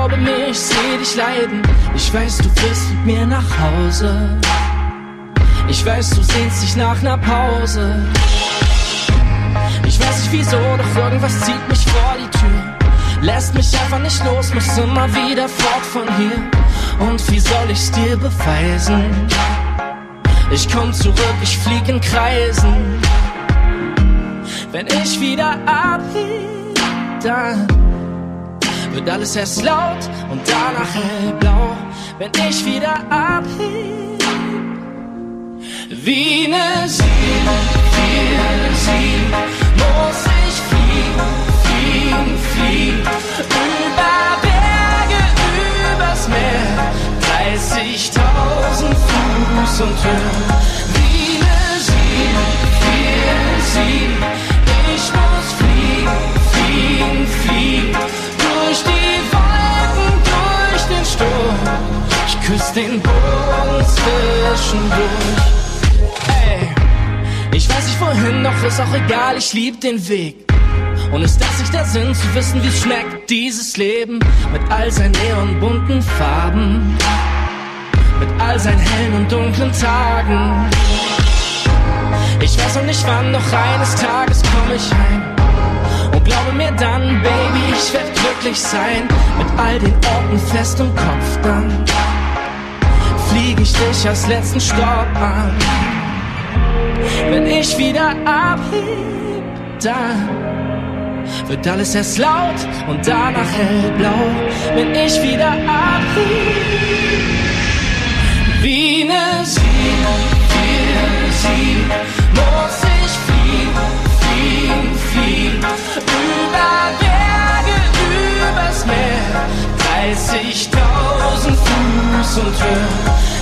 glaube mir, ich seh dich leiden. Ich weiß, du willst mit mir nach Hause. Ich weiß, du sehnst dich nach ner Pause. Ich weiß nicht wieso, doch irgendwas zieht mich vor die Tür. Lässt mich einfach nicht los, muss immer wieder fort von hier. Und wie soll ich's dir beweisen? Ich komm zurück, ich flieg in Kreisen. Wenn ich wieder abheb, dann wird alles erst laut und danach hellblau. Wenn ich wieder abheb, wie ne Seele, viele sie, muss ich fliegen, fliegen, fliegen. Über Berge, übers Meer, 30.000 Fuß und Höhe. Wie ne Seele, viele sie, ich muss fliegen, fliegen, fliegen. Durch die Wolken, durch den Sturm. Ich küsse den Boden zwischendurch. Ey, ich weiß nicht wohin, doch ist auch egal, ich lieb den Weg. Und ist das nicht der Sinn, zu wissen, wie schmeckt dieses Leben mit all seinen neonbunten Farben, mit all seinen hellen und dunklen Tagen. Ich weiß noch nicht wann, doch eines Tages komm ich heim. Glaube mir dann, Baby, ich werd glücklich sein. Mit all den Orten fest im Kopf dann. Flieg ich dich als letzten Stopp an. Wenn ich wieder abheb, dann wird alles erst laut und danach hellblau. Wenn ich wieder abheb, wie ne Seele, für sie Über Berge, übers Meer, 30.000 Fuß und Höhe.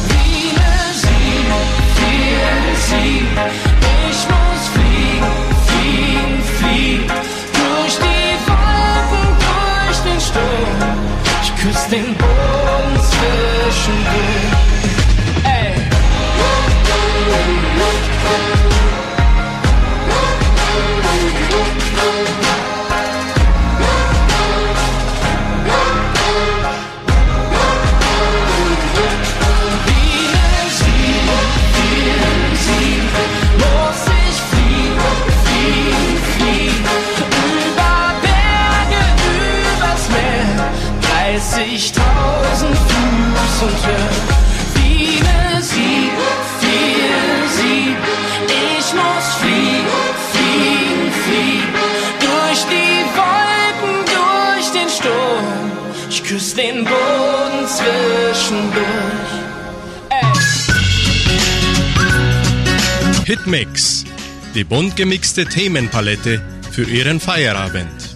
Wie ne Seele, für sie, ich muss fliegen, fliegen, fliegen. Durch die Wolken, durch den Sturm. Ich küsse den Boden zwischendurch. Ey. Hitmix, die bunt gemixte Themenpalette für Ihren Feierabend.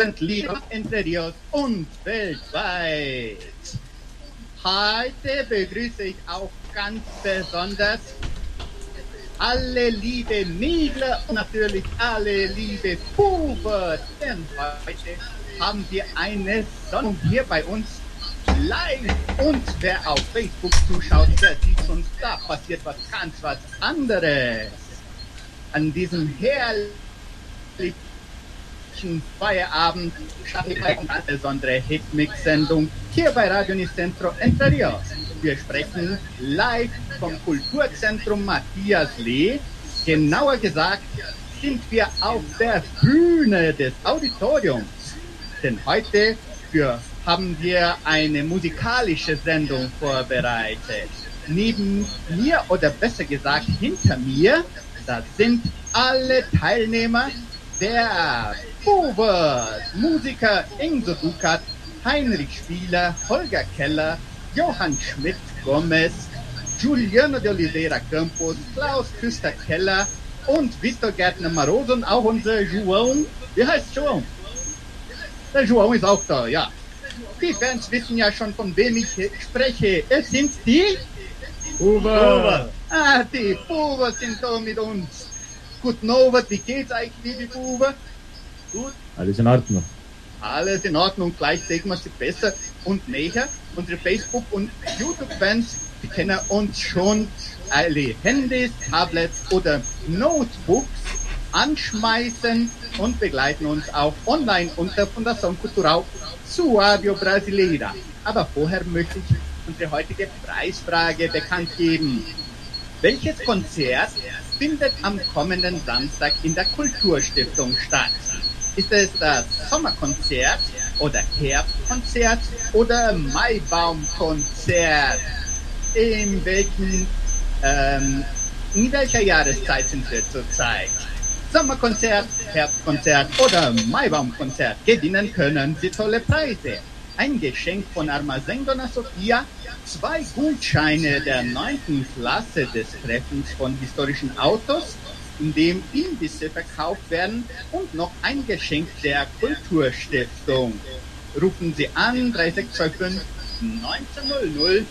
Liebe Interiors und weltweit. Heute begrüße ich auch ganz besonders alle liebe Mädler und natürlich alle liebe Buben. Denn heute haben wir eine Sendung hier bei uns live. Und wer auf Facebook zuschaut, der sieht uns, da passiert was ganz was anderes. An diesem herrlichen Feierabend starten wir eine besondere Hitmix-Sendung hier bei Radio Nicentro Entre Rios. Wir sprechen live vom Kulturzentrum Matthias Lee. Genauer gesagt sind wir auf der Bühne des Auditoriums. Denn heute für, haben wir eine musikalische Sendung vorbereitet. Neben mir oder besser gesagt hinter mir, da sind alle Teilnehmer der Bubers, Musiker Ingo Dukat, Heinrich Spieler, Holger Keller, Johann Schmidt Gomez, Giuliano de Oliveira Campos, Klaus Küster Keller und Vitor Gärtner Maroso und auch unser João. Wie heißt João? Der João ist auch da, ja. Die Fans wissen ja schon, von wem ich spreche. Es sind die Buber. Ah, die Buber sind da mit uns. Gut, Norbert, wie geht's eigentlich, liebe Buber? Gut? Alles in Ordnung. Alles in Ordnung, gleich sehen wir sie besser. und näher. Unsere Facebook- und YouTube-Fans, die kennen uns schon alle Handys, Tablets oder Notebooks anschmeißen und begleiten uns auch online unter Fundação Cultural Suábio Brasileira. Aber vorher möchte ich unsere heutige Preisfrage bekannt geben. Welches Konzert findet am kommenden Samstag in der Kulturstiftung statt? Ist es das Sommerkonzert oder Herbstkonzert oder Maibaumkonzert? In welchen, ähm, in welcher Jahreszeit sind wir zurzeit? Sommerkonzert, Herbstkonzert oder Maibaumkonzert. Gewinnen können Sie tolle Preise. Ein Geschenk von Armazém Dona Sofia, zwei Gutscheine der neunten Klasse des Treffens von historischen Autos, in dem Imbisse verkauft werden und noch ein Geschenk der Kulturstiftung. Rufen Sie an 3625 1900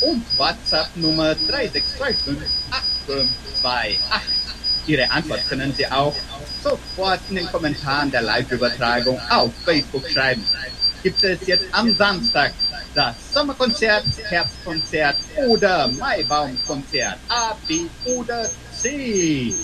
und WhatsApp Nummer 3625 8528. Ihre Antwort können Sie auch sofort in den Kommentaren der Live-Übertragung auf Facebook schreiben. Gibt es jetzt am Samstag das Sommerkonzert, Herbstkonzert oder Maibaumkonzert A, B oder C?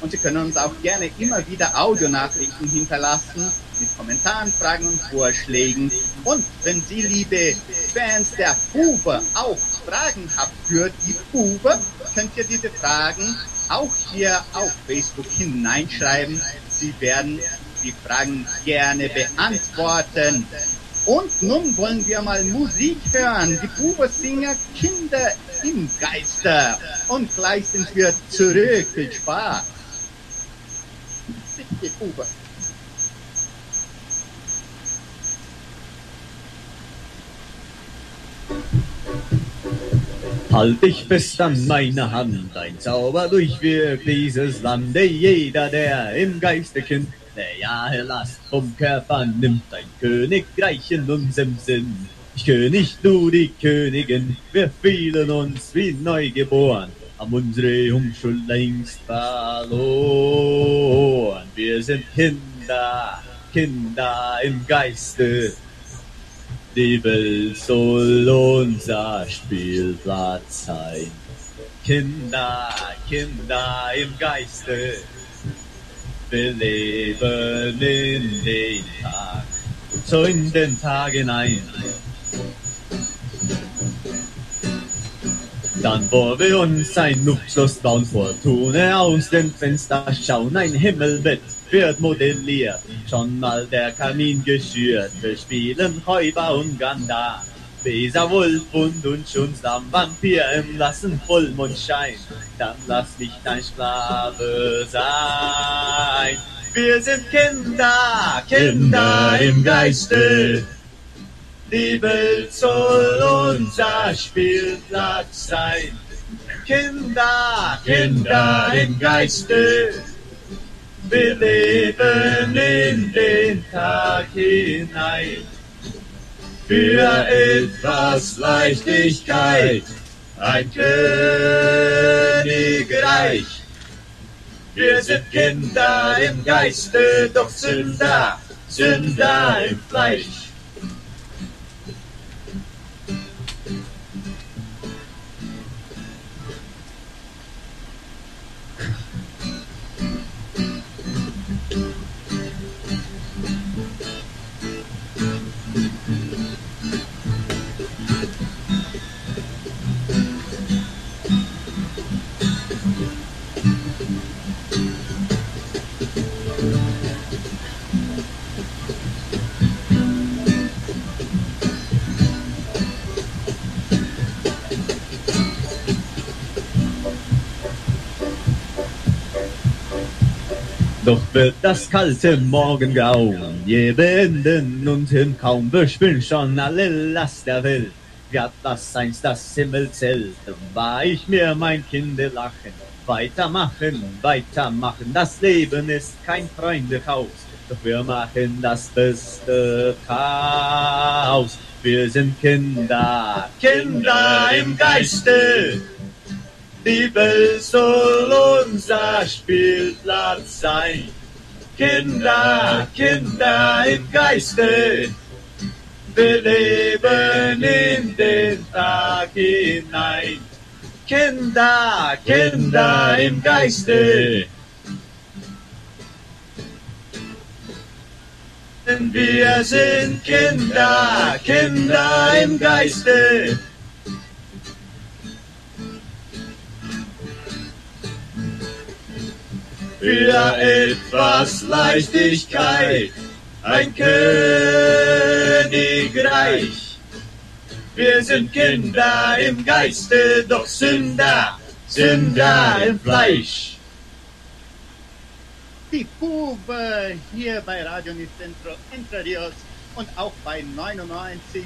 Und Sie können uns auch gerne immer wieder Audionachrichten hinterlassen mit Kommentaren, Fragen und Vorschlägen. Und wenn Sie, liebe Fans der Bube, auch Fragen habt für die Bube, könnt ihr diese Fragen auch hier auf Facebook hineinschreiben. Sie werden die Fragen gerne beantworten. Und nun wollen wir mal Musik hören. Die Bube singen Kinder im Geiste. Und gleich sind wir zurück. Viel Spaß. Die Bube. Halt dich fest an meine Hand, ein Zauber durchwirkt dieses Land. Ey, Jeder, der im Geiste kennt, der ja Last vom Körper nimmt, ein Königreich in unserem Sinn. Ich König, du die Königin, wir fühlen uns wie neugeboren, haben unsere Unschuld längst verloren. Wir sind Kinder, Kinder im Geiste, die Welt soll unser Spielplatz sein. Kinder, Kinder im Geiste, wir leben in den Tag, so in den Tag hinein. Dann wollen wir uns ein Luftschloss bauen, Fortune aus dem Fenster. Schauen, ein Himmelbett wird modelliert, schon mal der Kamin geschürt, wir spielen Räuber und Ganda. Weser, Wolf und uns uns am Vampir im lassen Vollmondschein, dann lass nicht dein Sklave sein. Wir sind Kinder, Kinder im Geiste, die Welt soll unser Spielplatz sein. Kinder, Kinder im Geiste, wir leben in den Tag hinein. Für etwas Leichtigkeit, ein Königreich. Wir sind Kinder im Geiste, doch Sünder, Sünder im Fleisch. Doch wird das kalte Morgengrau je beenden und hin kaum bespüren schon alle Last der Welt. Gab das einst das Himmelzelt, war ich mir mein Kinder lachen. Weitermachen, weitermachen, das Leben ist kein Freundehaus. Doch wir machen das Beste Chaos. Wir sind Kinder, Kinder im Geiste. Welt soll unser Spielplatz sein. Kinder, Kinder im Geiste. Wir leben in den Tag hinein. Kinder, Kinder im Geiste. Denn wir sind Kinder, Kinder im Geiste. Für etwas Leichtigkeit, ein Königreich. Wir sind Kinder im Geiste, doch Sünder, Sünder im Fleisch. Die Bube hier bei Radio Nicentro Entre Rios und auch bei 99,7.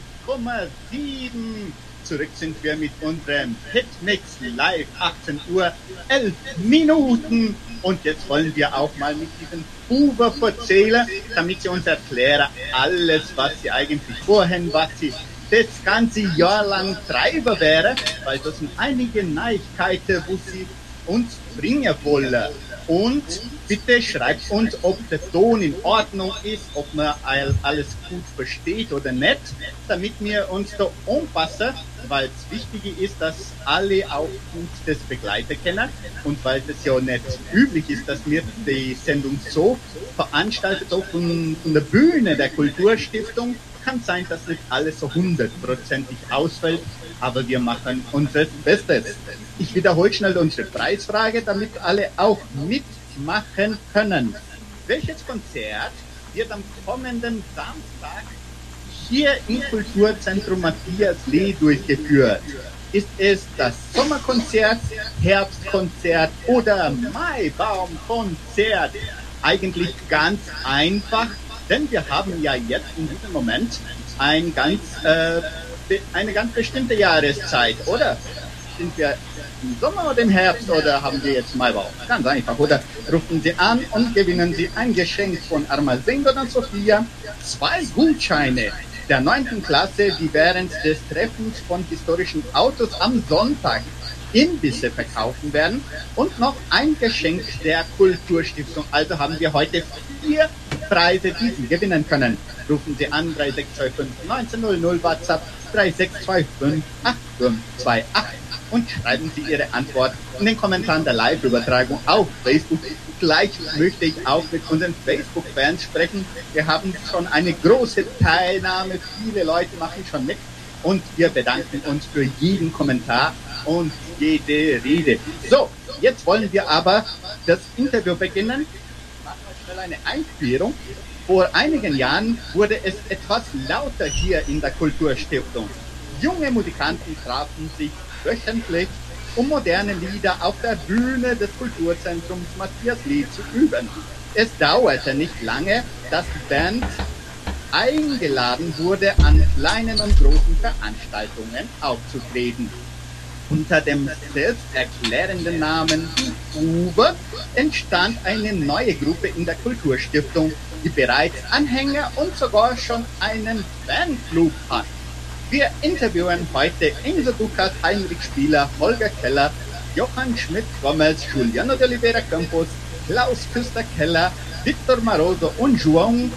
Zurück sind wir mit unserem Hitmix live 18 Uhr 11 Minuten und jetzt wollen wir auch mal mit diesem Bube erzählen, damit sie uns erklären alles, was sie eigentlich vorhin, was sie das ganze Jahr lang treiben wäre, weil das sind einige Neuigkeiten, wo sie uns bringen wollen. Und bitte schreibt uns, ob der Ton in Ordnung ist, ob man all- alles gut versteht oder nicht, damit wir uns da anpassen, weil es wichtig ist, dass alle auch gut das begleiten können und weil das ja nicht üblich ist, dass wir die Sendung so veranstaltet, auch von, von der Bühne der Kulturstiftung, kann sein, dass nicht alles so hundertprozentig ausfällt, aber wir machen unser Bestes. Ich wiederhole schnell unsere Preisfrage, damit alle auch mitmachen können. Welches Konzert wird am kommenden Samstag hier im Kulturzentrum Matthias Lee durchgeführt? Ist es das Sommerkonzert, Herbstkonzert oder Maibaumkonzert? Eigentlich ganz einfach, denn wir haben ja jetzt in diesem Moment ein ganz, äh, eine ganz bestimmte Jahreszeit, oder? Sind wir im Sommer oder im Herbst oder haben wir jetzt Maibaum? Ganz einfach, oder? Rufen Sie an und gewinnen Sie ein Geschenk von Armazengo und Sophia, zwei Gutscheine der 9. Klasse, die während des Treffens von historischen Autos am Sonntag Imbisse verkaufen werden und noch ein Geschenk der Kulturstiftung. Also haben wir heute vier Preise, die Sie gewinnen können. Rufen Sie an 3625 1900 WhatsApp 3625 8528 und schreiben Sie Ihre Antwort in den Kommentaren der Live-Übertragung auf Facebook. Gleich möchte ich auch mit unseren Facebook-Fans sprechen. Wir haben schon eine große Teilnahme. Viele Leute machen schon mit. Und wir bedanken uns für jeden Kommentar und jede Rede. So, jetzt wollen wir aber das Interview beginnen. Eine Einführung. Vor einigen Jahren wurde es etwas lauter hier in der Kulturstiftung. Junge Musikanten trafen sich wöchentlich, um moderne Lieder auf der Bühne des Kulturzentrums Matthias Lee zu üben. Es dauerte nicht lange, dass die Band eingeladen wurde, an kleinen und großen Veranstaltungen aufzutreten. Unter dem selbsterklärenden Namen Uwe entstand eine neue Gruppe in der Kulturstiftung, die bereits Anhänger und sogar schon einen Fanclub hat. Wir interviewen heute Enzo Dukas, Heinrich Spieler, Holger Keller, Johann Schmidt-Gommels, Juliano de Oliveira Campos, Klaus Küster-Keller, Victor Maroso und João.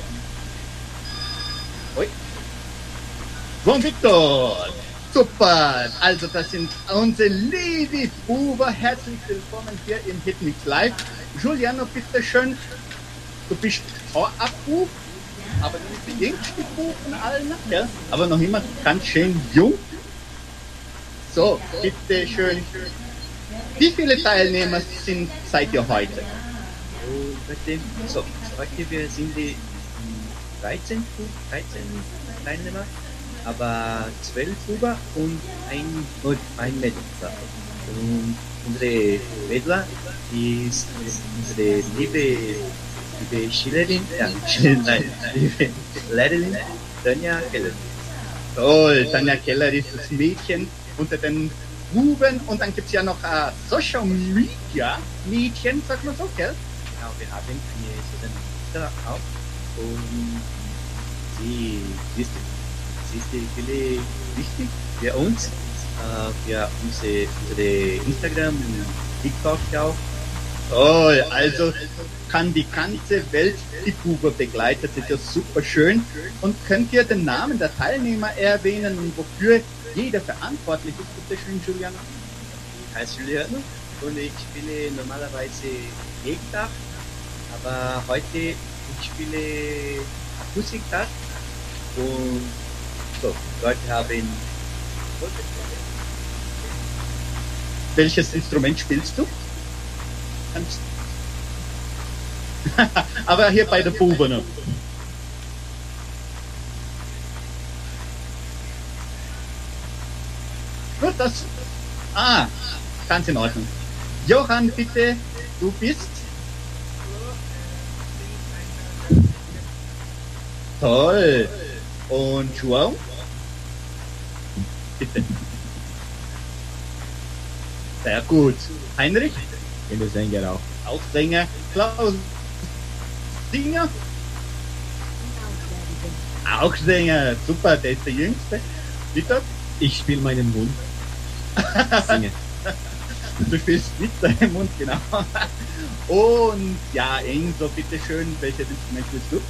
João Victor. Super. Also das sind unsere liebe Buber. Herzlich willkommen hier im Hitmix Live. Juliano, bitteschön. Du bist auch Abbub, aber nicht die jüngste Bub von allen, ja? aber noch immer ganz schön jung. So, bitteschön. Wie viele Teilnehmer sind seid ihr heute? So, heute wir sind die mm, 13, Hu- 13 Teilnehmer, aber 12 Huber und ein, und ein Mädchen. Und unsere Mädler ist unsere liebe, liebe Schülerin, ja, nein, liebe Lehrerin, Tanja Keller. Toll, Tanja Keller ist das Mädchen unter den Buben und dann gibt's ja noch äh, Social Media Mädchen, sagt man so, gell? Genau, wir haben eine Student auch und sie ist, viele wichtig für uns, äh, für unsere, unsere Instagram und TikTok auch Toll, also kann die ganze Welt die Bube begleiten. Das ist ja super schön. Und könnt ihr den Namen der Teilnehmer erwähnen und wofür jeder verantwortlich ist? Bitte schön, Juliana. Ich heiße Julian und ich spiele normalerweise E-Gitarre, aber heute ich spiele Akustikgitarre und so, Leute haben Welches Instrument spielst du? Aber hier bei der Bube. Gut, das. Ah, ganz in Ordnung. Johann, bitte, du bist. Toll. Und Joao? Bitte. Sehr gut. Heinrich? In der Sänger auch. Auch Sänger. Klaus? Singer? Auch Sänger. Super, der ist der Jüngste. Bitte? Ich spiele meinen Mund. Singe. Du spielst mit deinem Mund, genau. Und ja, Enzo, bitteschön, welches Instrument spielst du?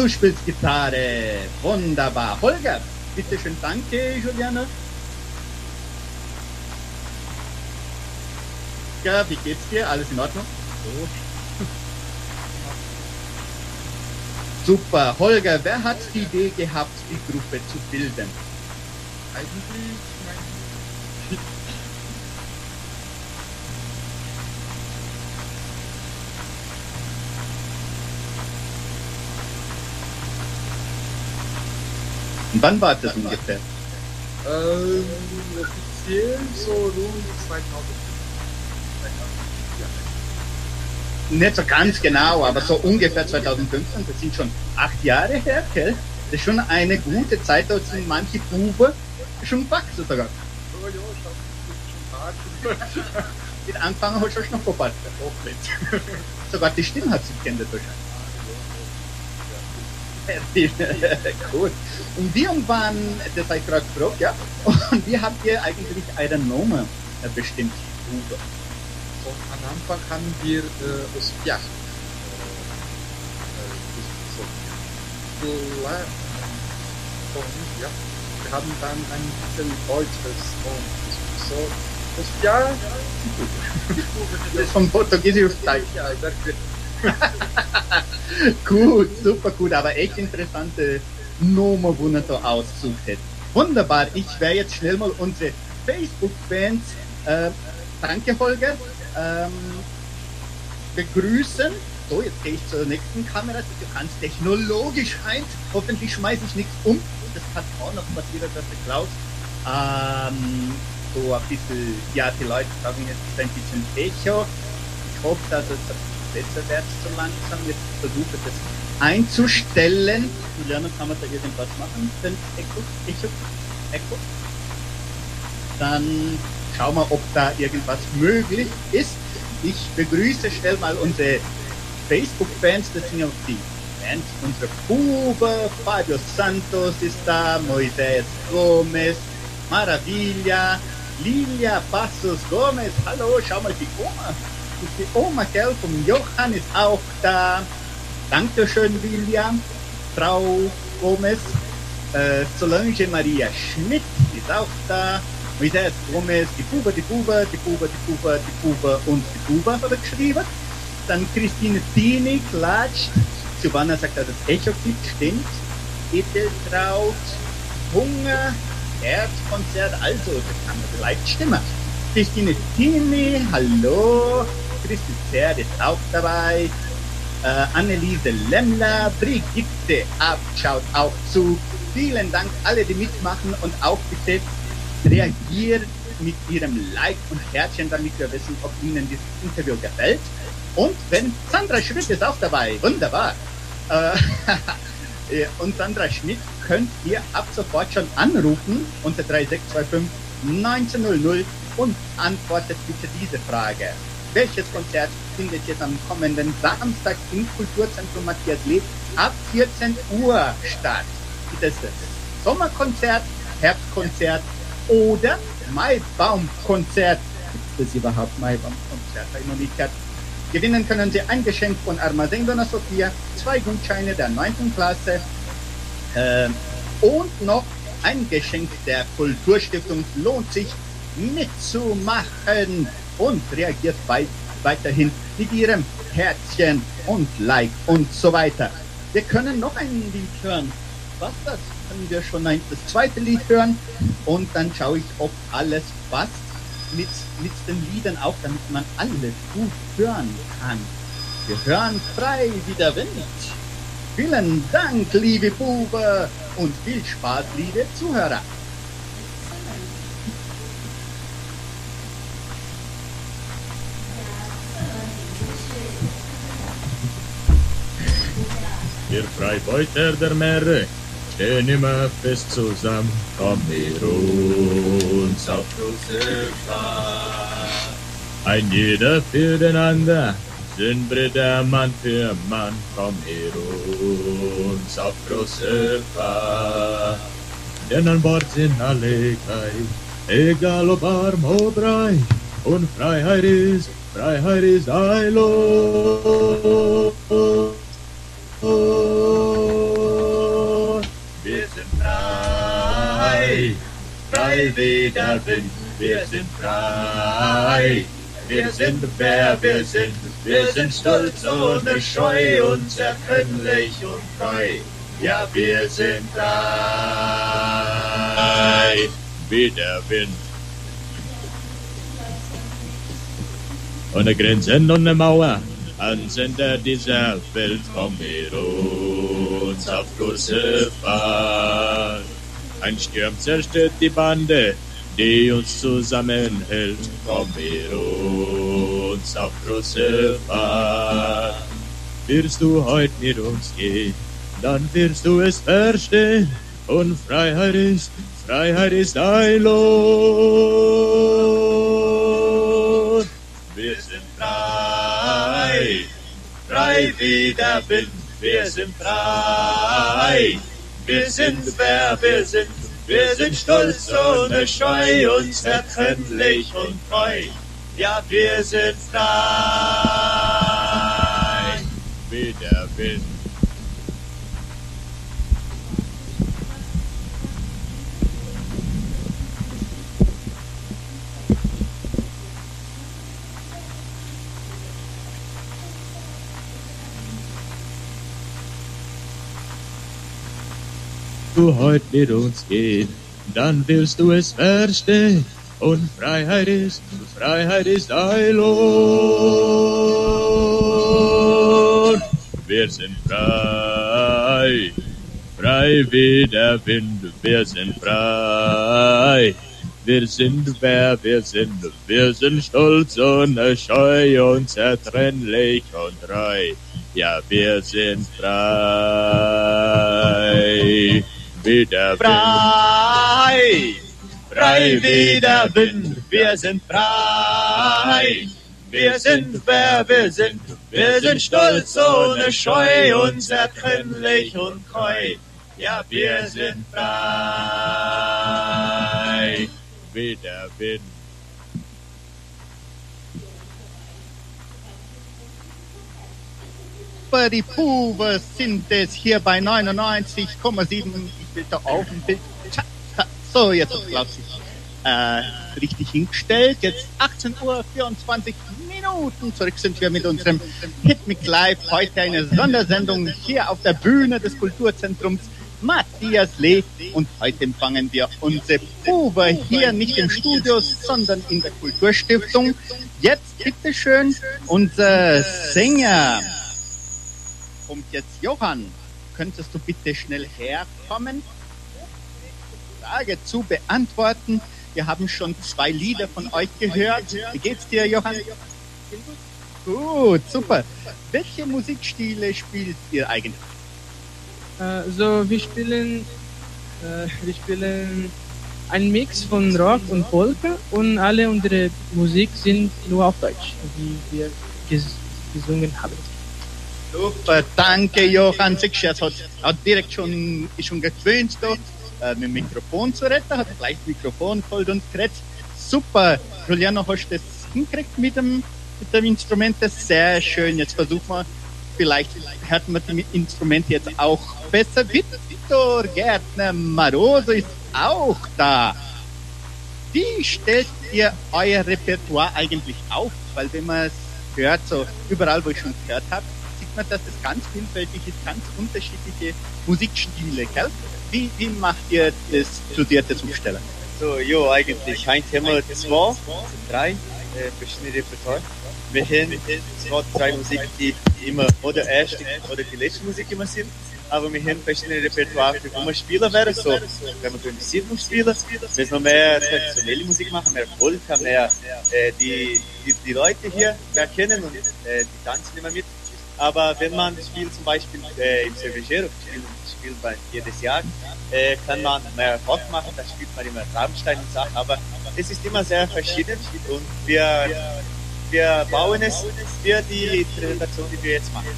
Du spielst Gitarre. Wunderbar. Holger, bitteschön, danke, Juliana. Ja, wie geht's dir? Alles in Ordnung? Super. Holger, wer hat die Idee gehabt, die Gruppe zu bilden? Eigentlich Und wann war das ungefähr? ähm, offiziell so rund 2000. Nicht so ganz genau, aber so ungefähr 2015, das sind schon acht Jahre her, gell? Das ist schon eine gute Zeit, da sind manche Buben schon gewachsen sogar. Oh ja, schon. Mit Anfang hast du schon noch nicht. Sogar die Stimme hat sich geändert wahrscheinlich. Gut. Und und wann, das habe ich gerade gefragt, ja? Und wie habt ihr eigentlich eure Nummer äh, bestimmt? Und am Anfang haben wir äh, aus Piach. Äh, so. Klar. Und ja, wir haben dann ein bisschen Deutsches und so. Das Piach. Das ist vom Portugiesisch. Ja, sehr gut. Super gut, aber echt interessante Nummer, wo er da ausgesucht hat. Wunderbar, ich werde jetzt schnell mal unsere Facebook-Fans, äh, danke Holger, ähm, begrüßen. So, jetzt gehe ich zur nächsten Kamera. Du kannst technologisch eins. Hoffentlich schmeiße ich nichts um. Das kann auch noch passieren, dass der Klaus ähm, so ein bisschen, ja, die Leute sagen jetzt ist ein bisschen Echo. Ich hoffe, dass es wird so langsam. Jetzt versuche das einzustellen. Juliana, kann man da irgendwas machen? Wenn Echo, Echo, Echo. Dann schauen wir, ob da irgendwas möglich ist. Ich begrüße schnell mal unsere Facebook-Fans. Das sind ja auch die Fans unserer Bube. Fabio Santos ist da, Moisés Gomez, Maravilla, Lilia Passos Gomez. Hallo, schau mal die Oma. Die Oma, gell, vom Johann ist auch da. Dankeschön, Lilia. Frau Gomez. Äh, Solange Maria Schmidt ist auch da. Moisés Gomez, die Bube, die Bube, die Bube, die Bube, die Bube und die Bube hat er geschrieben. Dann Christine Dini klatscht. Giovanna sagt, dass es Echo gibt, stimmt. Edeltraut, Hunger, Herzkonzert, also das kann man vielleicht stimmen. Christine Dini, hallo. Christi Zerd ist auch dabei. Äh, Anneliese Lemmler, Brigitte Ab schaut auch zu. Vielen Dank alle, die mitmachen und auch bitte reagiert mit ihrem Like und Herzchen, damit wir wissen, ob Ihnen dieses Interview gefällt. Und wenn Sandra Schmidt ist auch dabei, wunderbar. Äh, und Sandra Schmidt könnt ihr ab sofort schon anrufen unter 3625 1900 und antwortet bitte diese Frage. Welches Konzert findet jetzt am kommenden Samstag im Kulturzentrum Matthias Lee ab 14 Uhr statt? Ist es das Sommerkonzert, Herbstkonzert oder Maibaumkonzert? das überhaupt mal beim Konzert habe ich noch nicht gehört. Gewinnen können Sie ein Geschenk von Armazén Dona Sofia, zwei Gutscheine der 9. Klasse ähm, und noch ein Geschenk der Kulturstiftung lohnt sich mitzumachen und reagiert weit, weiterhin mit Ihrem Herzchen und Like und so weiter. Wir können noch ein Lied hören. Was das? Können wir schon ein, das zweite Lied hören und dann schaue ich, ob alles passt mit, mit den Liedern auch, damit man alles gut hören kann. Wir hören frei wie der Wind. Vielen Dank, liebe Bube, und viel Spaß, liebe Zuhörer. Wir Freibeuter der Meere stehen immer fest zusammen, komm mit uns auf große Fahrt. Ein jeder für den anderen, sind Brüder Mann für Mann, komm mit uns auf große Fahrt. Denn an Bord sind alle gleich, egal ob arm oder reich, und Freiheit ist, Freiheit ist ein Lohn. Wir sind frei, frei wie der Wind, wir sind frei. Wir sind wer wir sind, wir sind stolz ohne Scheu, unzertrennlich und frei. Ja, wir sind frei, wie der Wind. Ohne Grenzen, ohne Mauer, Ansender dieser Welt, komm mit uns auf große Fahrt. Ein Sturm zerstört die Bande, die uns zusammenhält, komm mit uns auf große Fahrt. Wirst du heute mit uns gehen, dann wirst du es verstehen, und Freiheit ist, Freiheit ist ein Lohn. Frei wie der Wind, wir sind frei. Wir sind wer wir sind, wir sind stolz ohne Scheu, unzertrennlich und treu. Ja, wir sind frei, wie der Wind. Du heut mit uns gehen, dann wirst du es verstehen. Und Freiheit ist, Freiheit ist ein Lohn. Wir sind frei, frei wie der Wind, wir sind frei. Wir sind wer wir sind, wir sind stolz ohne Scheu, unzertrennlich und treu. Ja, wir sind frei wie der frei, frei wie der Wind, wir sind frei. Wir sind wer wir sind, wir sind stolz ohne Scheu, unzertrennlich und treu. Ja, wir sind frei, wie der Wind. Die Puve sind es hier bei 99,7. Da auf ein Bild. So, jetzt Klaus sich äh, richtig hingestellt. Jetzt 18 Uhr 24 Minuten. Zurück sind wir mit unserem Hitmix Live. Heute eine Sondersendung hier auf der Bühne des Kulturzentrums Matthias Lee. Und heute empfangen wir unsere Puve hier nicht im Studio, sondern in der Kulturstiftung. Jetzt bitteschön unser Sänger kommt jetzt Johann. Könntest du bitte schnell herkommen? Frage zu beantworten. Wir haben schon zwei Lieder von euch gehört. Wie geht's dir, Johann? Gut, super. Welche Musikstile spielt ihr eigentlich? Also wir spielen, äh, wir spielen einen Mix von Rock und Polka und alle unsere Musik sind nur auf Deutsch, wie wir ges gesungen haben. Super, danke Johann. Du, er hat, hat direkt schon, ist schon gewöhnt da, äh, mit dem Mikrofon zu retten, hat gleich das Mikrofon geholt und geredet. Super, Juliano, hast du das hinkriegt mit dem, mit dem Instrument, das ist sehr schön. Jetzt versuchen wir, vielleicht hört man die Instrumente jetzt auch besser. Victor Gärtner Maroso ist auch da. Wie stellt ihr euer Repertoire eigentlich auf? Weil wenn man es hört, so überall, wo ich schon gehört habe, sieht man, dass es ganz vielfältig ist, ganz unterschiedliche Musikstile, gell? Wie, wie macht ihr das studierte Aufstellen? So, jo, eigentlich ein Thema zwei, drei äh, verschiedene Repertoire. Wir haben zwei, drei Musik, die immer oder erste oder die letzte Musik immer sind. Aber wir haben verschiedene Repertoire, für wir spielen werden. So, wenn wir muss spielen, wenn wir mehr traditionelle Musik machen, mehr Polka, mehr äh, die, die, die Leute hier mehr kennen und äh, die tanzen immer mit. Aber wenn man spielt zum Beispiel äh, im Cervejero, spielt, spielt man jedes Jahr, äh, kann man mehr Rock machen, da spielt man immer Rammstein und Sachen, aber es ist immer sehr verschieden und wir, wir bauen es für die Präsentation, die wir jetzt machen.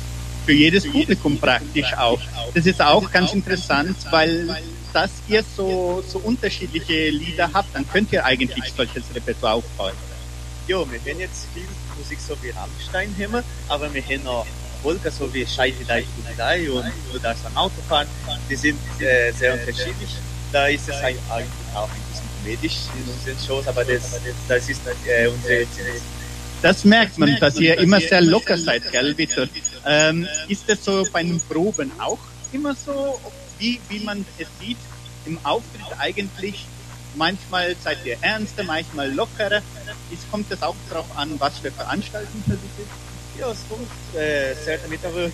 für jedes Publikum praktisch auch. Das ist auch ganz interessant, weil dass ihr so, so unterschiedliche Lieder habt, dann könnt ihr eigentlich solches Repertoire aufbauen. Jo, wir haben jetzt viel Musik so wie Rammstein haben, aber wir haben auch Polka, so wie Scheididai, Kudidai und Du darfst am Auto fahren. Die sind äh, sehr unterschiedlich. Da ist es eigentlich auch ein bisschen komedisch in unseren Shows, aber das, das ist äh, unsere Das merkt man, dass ihr immer sehr locker seid, gell, Victor? Ähm, ist das so bei den Proben auch immer so, wie, wie man es sieht im Auftritt eigentlich? Manchmal seid ihr ernster, manchmal lockerer. Ist, kommt das auch darauf an, was für Veranstaltungen das ist? Ja, es kommt äh, sehr aber es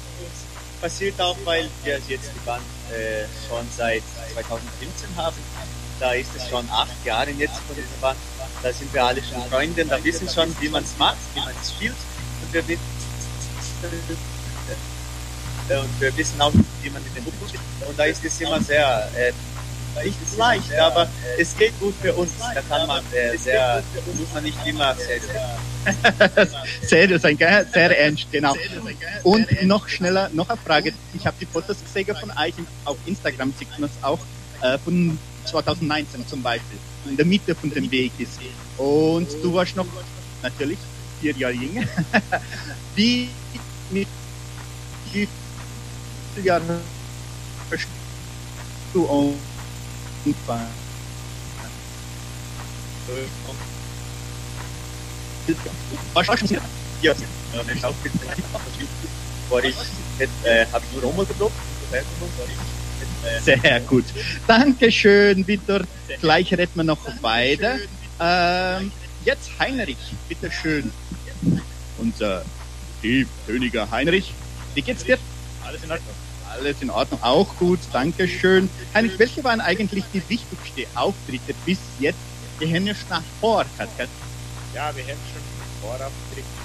passiert auch, weil wir jetzt die Band äh, schon seit 2015 haben. Da ist es schon acht Jahre jetzt von dieser Band. Da sind wir alle schon Freunde, da wissen schon, wie man es macht, wie man es spielt. Und wir, wissen, äh, und wir wissen auch, wie man mit dem Publikum spielt. Und da ist es immer sehr nicht leicht, aber es geht gut für uns. Da kann man äh, sehr, muss man nicht immer sehr, sehr, sein, sehr ernst, genau. Und noch schneller, noch eine Frage. Ich habe die Fotos gesehen von euch auf Instagram, sieht man es auch, äh, von 2019 zum Beispiel, in der Mitte von dem Weg ist. Und du warst noch, natürlich, vier Jahre jünger. Wie, mit wie viele Jahre du sehr ja, äh, ich war ich, äh, habe ich nur Rommel gedruckt, Sehr gut. Dankeschön, Victor. Gleich retten wir noch weiter. Ähm, jetzt Heinrich, bitteschön. Unser tieftöniger Heinrich. Wie geht's dir? Alles in Ordnung. Alles in Ordnung, auch gut, Dankeschön. Heinrich, welche waren eigentlich die wichtigsten Auftritte bis jetzt? Die haben ja schon nach vor, Katja. Ja, wir haben schon einen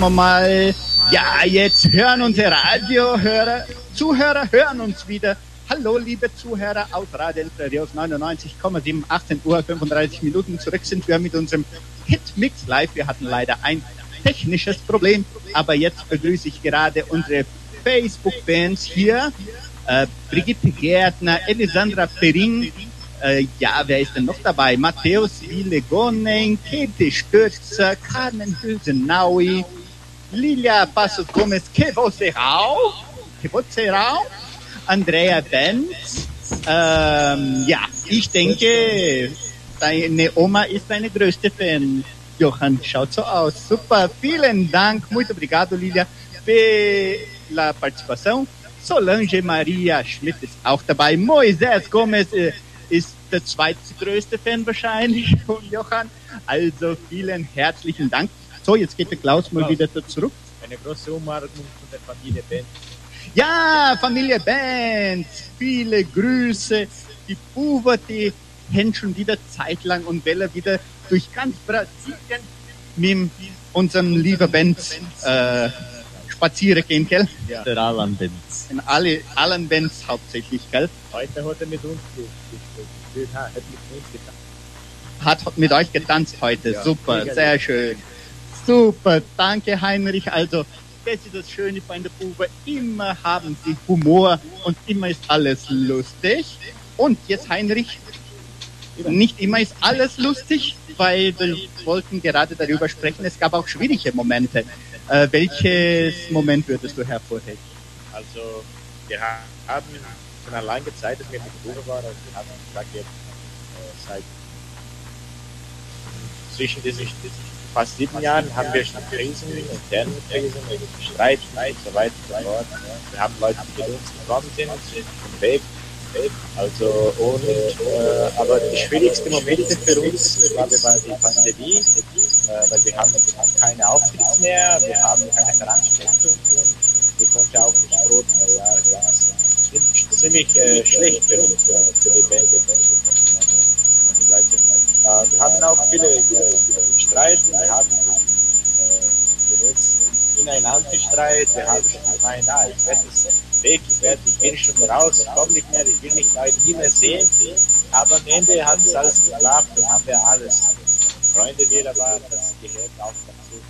wir mal. Ja, jetzt hören unsere Radiohörer, Zuhörer hören uns wieder. Hallo, liebe Zuhörer auf Radio Entre Rios 99,7, 18 Uhr 35 Minuten. Zurück sind wir mit unserem Hitmix live. Wir hatten leider ein technisches Problem, aber jetzt begrüße ich gerade unsere Facebook-Bands hier. Äh, Brigitte Gärtner, Elisandra Perin, äh, ja, wer ist denn noch dabei? Matthäus Villegonen, Käthe Stürzer, Carmen Hülsenaui, Lilia Passos Gomez, que você rau, que você rau, Andrea Benz. Ähm, ja, ich denke, deine Oma ist deine größte Fan. Johann, schaut so aus. Super, vielen Dank. Muito obrigado, Lilia, pela participação. Solange Maria Schmidt ist auch dabei. Moisés Gomes äh, ist der zweitgrößte Fan wahrscheinlich von Johann. Also vielen herzlichen Dank. So, jetzt geht der Klaus mal wieder da zurück. Eine große Umarmung von der Familie Ben. Ja, Familie Benz, viele Grüße. Die die haben schon wieder zeitlang und Welle wieder durch ganz Brasilien mit unserem lieber Benz äh, spazieren gehen, gell? Ja. Der Alan Benz. In alle, allen Bands hauptsächlich, gell? Heute hat er mit uns gespielt. Ha, hat mit uns getan. Hat mit euch getanzt heute. Ja, Super, sehr schön. Super, danke Heinrich. Also, das ist das Schöne bei der Bube. Immer haben sie Humor und immer ist alles lustig. Und jetzt Heinrich, nicht immer ist alles lustig, weil wir wollten gerade darüber sprechen. Es gab auch schwierige Momente. Äh, welches Moment würdest du hervorheben? Also, wir ha- haben schon allein Zeit, dass wir mit Bruder waren. Also, wir haben gesagt, jetzt äh, seit zwischen diesen fast sieben Jahren haben wir schon Krisen, interne Krisen, Streit und so weiter und so fort. Wir haben Leute, die mit uns gekommen sind, sind vom Weg. Also und äh, aber die schwierigsten Momente für uns, war die Pandemie, äh, weil wir haben keine Auftritte mehr, wir haben keine Veranstaltung und wir konnten auch nicht proben. Das war ganz, ziemlich äh, schlecht für uns, für die Band. Äh, wir haben auch viele äh, Streiten, wir haben äh, genutzt Streit, wir haben schon gemeint, ah, ich werde es weg, ich, werde, ich bin schon raus, ich komme nicht mehr, ich will mich Leute nie mehr sehen. Aber am Ende hat es alles geklappt und haben wir alles. Freunde wieder waren, das gehört auch dazu.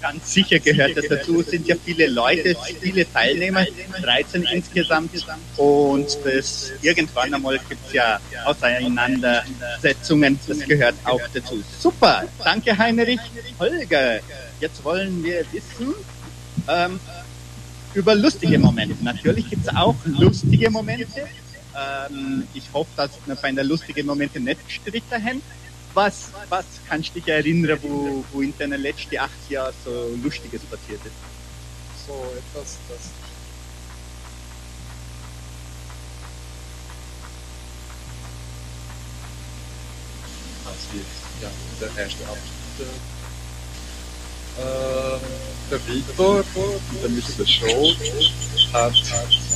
Ganz sicher gehört das dazu. Es sind ja viele Leute, viele Teilnehmer, 13 insgesamt. Und das irgendwann einmal gibt es ja Auseinandersetzungen. Das gehört auch dazu. Super, danke Heinrich. Holger, jetzt wollen wir wissen ähm, über lustige Momente. Natürlich gibt es auch lustige Momente. Ähm, ich hoffe, dass wir bei einer lustigen Momente nicht gestritten haben. Was, was kannst du dich erinnern, wo, wo in deinen letzten acht Jahren so Lustiges passiert ist? So etwas, das wir ja, der erste Abschnitt der Victor, der Mr. Show, hat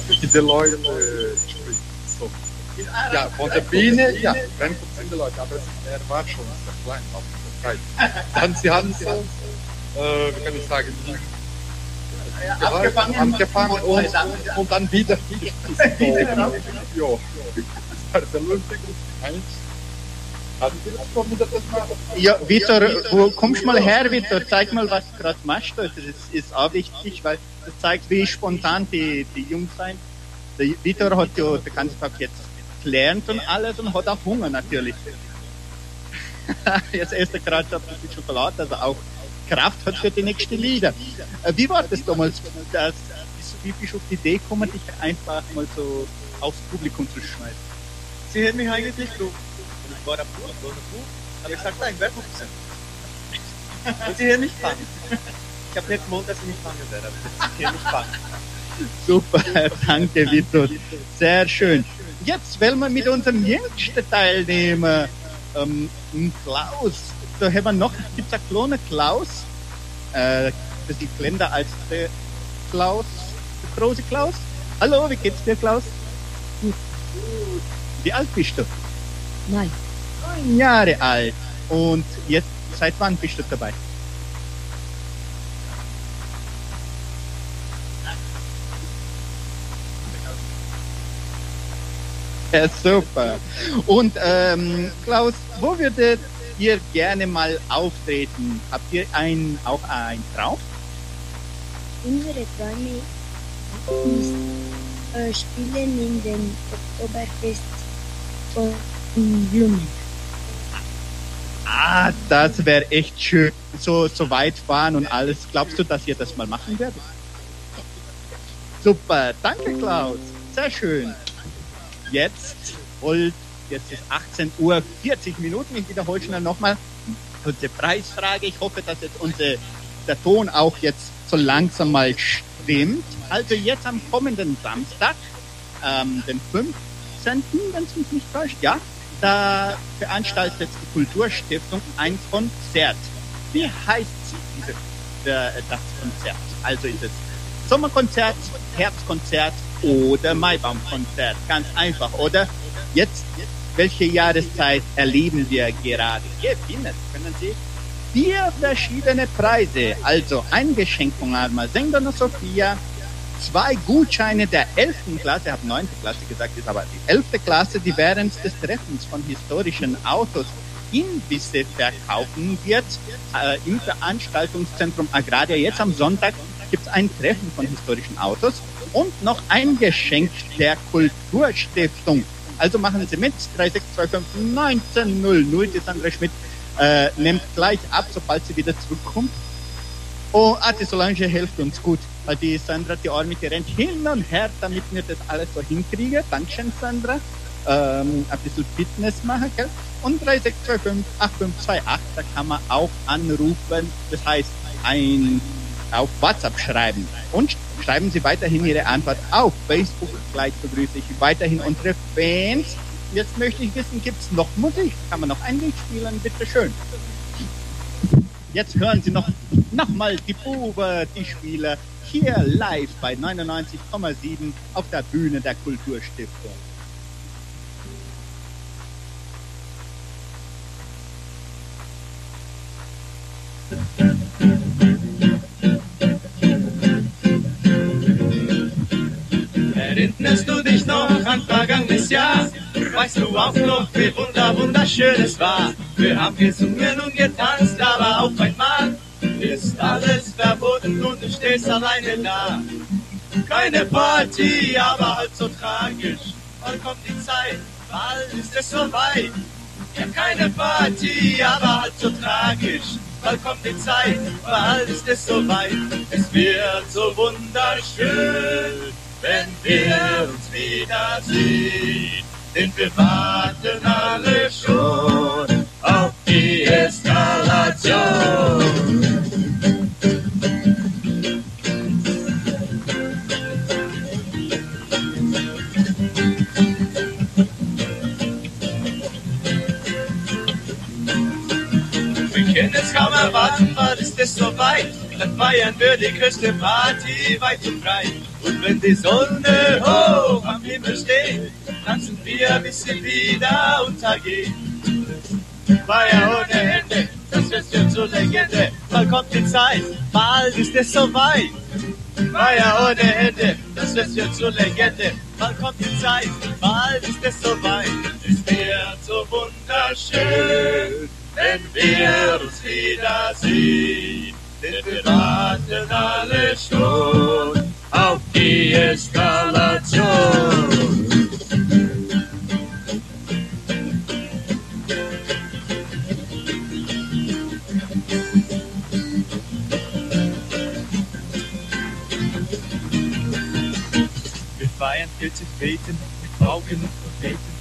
mit den Leuten äh. So. Ja, von der Biene, ja, dann kommt sind die Leute, aber er war schon sehr klein auf der Zeit. Dann sie haben so, äh, wie kann ich sagen, die abgefangen, angefangen und, und dann wieder. ja, das war sehr lustig und eins. Ja, Vitor, wo kommst du mal her, Vitor? Zeig mal, was du gerade machst. Das ist, ist auch wichtig, weil das zeigt, wie spontan die, die Jungs sind. Der Vitor hat ja den ganzen Tag jetzt gelernt und alles und hat auch Hunger natürlich. jetzt isst er gerade so ein bisschen Schokolade, also auch Kraft hat für die nächsten Lieder. Äh, Wie war das damals? Das, wie bist du auf die Idee gekommen, dich einfach mal so aufs Publikum zu schmeißen? Sie hätten mich eigentlich gerufen. Ich war der Buch. Aber ich sagte, nein, wer 15. Und sie hätten mich fangen. Ich habe nicht gemeint, dass sie mich fangen werden, aber sie hätten mich fangen. Super, danke Vitor. Sehr schön. Jetzt wollen wir mit unserem jüngsten Teilnehmer, ähm, Klaus. Da haben wir noch, gibt's einen kleinen Klaus. Äh, das ist kleiner als der Klaus, der große Klaus. Hallo, wie geht's dir, Klaus? Wie alt bist du? Nein. Neun Jahre alt. Und jetzt, seit wann bist du dabei? Ja, super. Und ähm, Klaus, wo würdet ihr gerne mal auftreten? Habt ihr ein, auch einen Traum? Unsere Träume ist äh, spielen in den Oktoberfest von Blumen. Ah, das wäre echt schön. So, so weit fahren und alles. Glaubst du, dass ihr das mal machen werdet? Super, danke Klaus. Sehr schön. Jetzt holt, jetzt ist 18 Uhr 40 Minuten. Ich wiederhole schnell nochmal unsere Preisfrage. Ich hoffe, dass jetzt unser, der Ton auch jetzt so langsam mal stimmt. Also jetzt am kommenden Samstag, ähm, den 15., wenn es mich nicht täuscht, ja, da veranstaltet die Kulturstiftung ein Konzert. Wie heißt diese, der, das Konzert? Also ist es Sommerkonzert, Herbstkonzert oder Maibaumkonzert. Ganz einfach, oder? Jetzt, welche Jahreszeit erleben wir gerade? Gewinnen können Sie vier verschiedene Preise. Also ein Geschenk von Alma Sengdona Sophia, zwei Gutscheine der 11. Klasse, ich habe 9. Klasse gesagt, ist aber die 11. Klasse, die während des Treffens von historischen Autos Imbisse verkaufen wird äh, im Veranstaltungszentrum Agraria. Jetzt am Sonntag gibt es ein Treffen von historischen Autos und noch ein Geschenk der Kulturstiftung. Also machen Sie mit, 3625 1900, die Sandra Schmidt äh, nimmt gleich ab, sobald sie wieder zurückkommt. Oh, die Solange hilft uns gut, weil die Sandra, die Arme, die rennt hin und her, damit wir das alles so hinkriegen. Dankeschön, Sandra. Ähm, ein bisschen Fitness machen, gell? Und 3625 8528, da kann man auch anrufen. Das heißt, ein auf WhatsApp schreiben. Und schreiben Sie weiterhin Ihre Antwort auf Facebook. Gleich begrüße ich weiterhin unsere Fans. Jetzt möchte ich wissen, gibt es noch Musik? Kann man noch ein Lied spielen? Bitte schön. Jetzt hören Sie noch, noch mal die Bube, die Spieler, hier live bei 99,7 auf der Bühne der Kulturstiftung. Erinnerst du dich noch an vergangenes Jahr? Weißt du auch noch, wie wunder wunderschön es war? Wir haben gesungen und getanzt, aber auf einmal ist alles verboten und du stehst alleine da. Keine Party, aber halt so tragisch. Wann kommt die Zeit? Bald ist es soweit. Ja, keine Party, aber halt so tragisch. Bald kommt die Zeit, bald ist es soweit. Es wird so wunderschön, wenn wir uns wiedersehen. Denn wir warten alle es soweit. Dann feiern wir die größte Party weit und breit. Und wenn die Sonne hoch am Himmel steht, tanzen wir, bis sie wieder untergeht. Feier ohne Ende, das wird ja zur Legende. Bald kommt die Zeit, bald ist es soweit. Feier ohne Ende, das wird ja zur Legende. Bald kommt die Zeit, bald ist es soweit. Es wird so wunderschön, wenn wir uns wiedersehen. Denn wir warten alle schon auf die Eskalation. Wir feiern 40 Beten mit Augen und Trompeten.